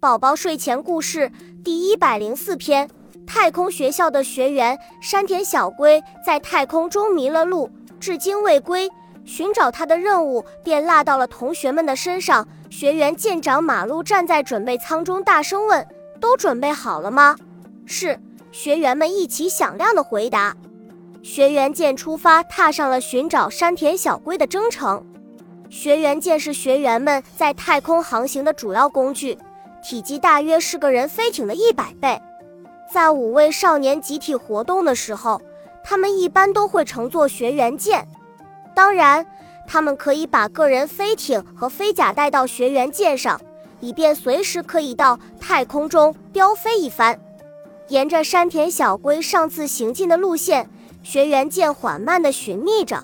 宝宝睡前故事第一百零四篇：太空学校的学员山田小龟在太空中迷了路，至今未归。寻找他的任务便落到了同学们的身上。学员舰长马路站在准备舱中，大声问：“都准备好了吗？”“是。”学员们一起响亮的回答。学员舰出发，踏上了寻找山田小龟的征程。学员舰是学员们在太空航行的主要工具。体积大约是个人飞艇的一百倍，在五位少年集体活动的时候，他们一般都会乘坐学员舰。当然，他们可以把个人飞艇和飞甲带到学员舰上，以便随时可以到太空中飙飞一番。沿着山田小龟上次行进的路线，学员舰缓慢地寻觅着，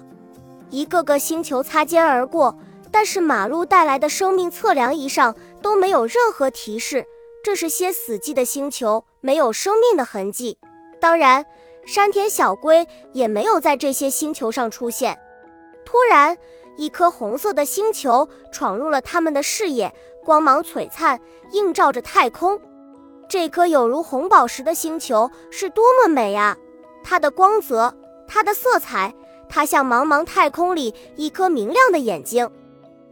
一个个星球擦肩而过。但是马路带来的生命测量仪上都没有任何提示，这是些死寂的星球，没有生命的痕迹。当然，山田小龟也没有在这些星球上出现。突然，一颗红色的星球闯入了他们的视野，光芒璀璨，映照着太空。这颗有如红宝石的星球是多么美啊！它的光泽，它的色彩，它像茫茫太空里一颗明亮的眼睛。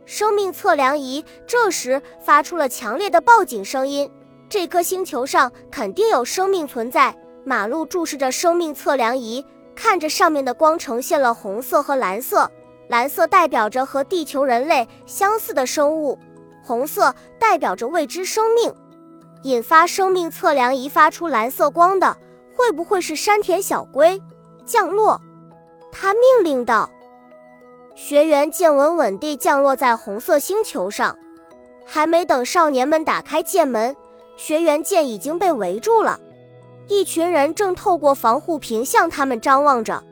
生命测量仪这时发出了强烈的报警声音，这颗星球上肯定有生命存在。马路注视着生命测量仪，看着上面的光呈现了红色和蓝色，蓝色代表着和地球人类相似的生物，红色代表着未知生命。引发生命测量仪发出蓝色光的，会不会是山田小龟？降落，他命令道。学员舰稳稳地降落在红色星球上，还没等少年们打开剑门，学员舰已经被围住了。一群人正透过防护屏向他们张望着。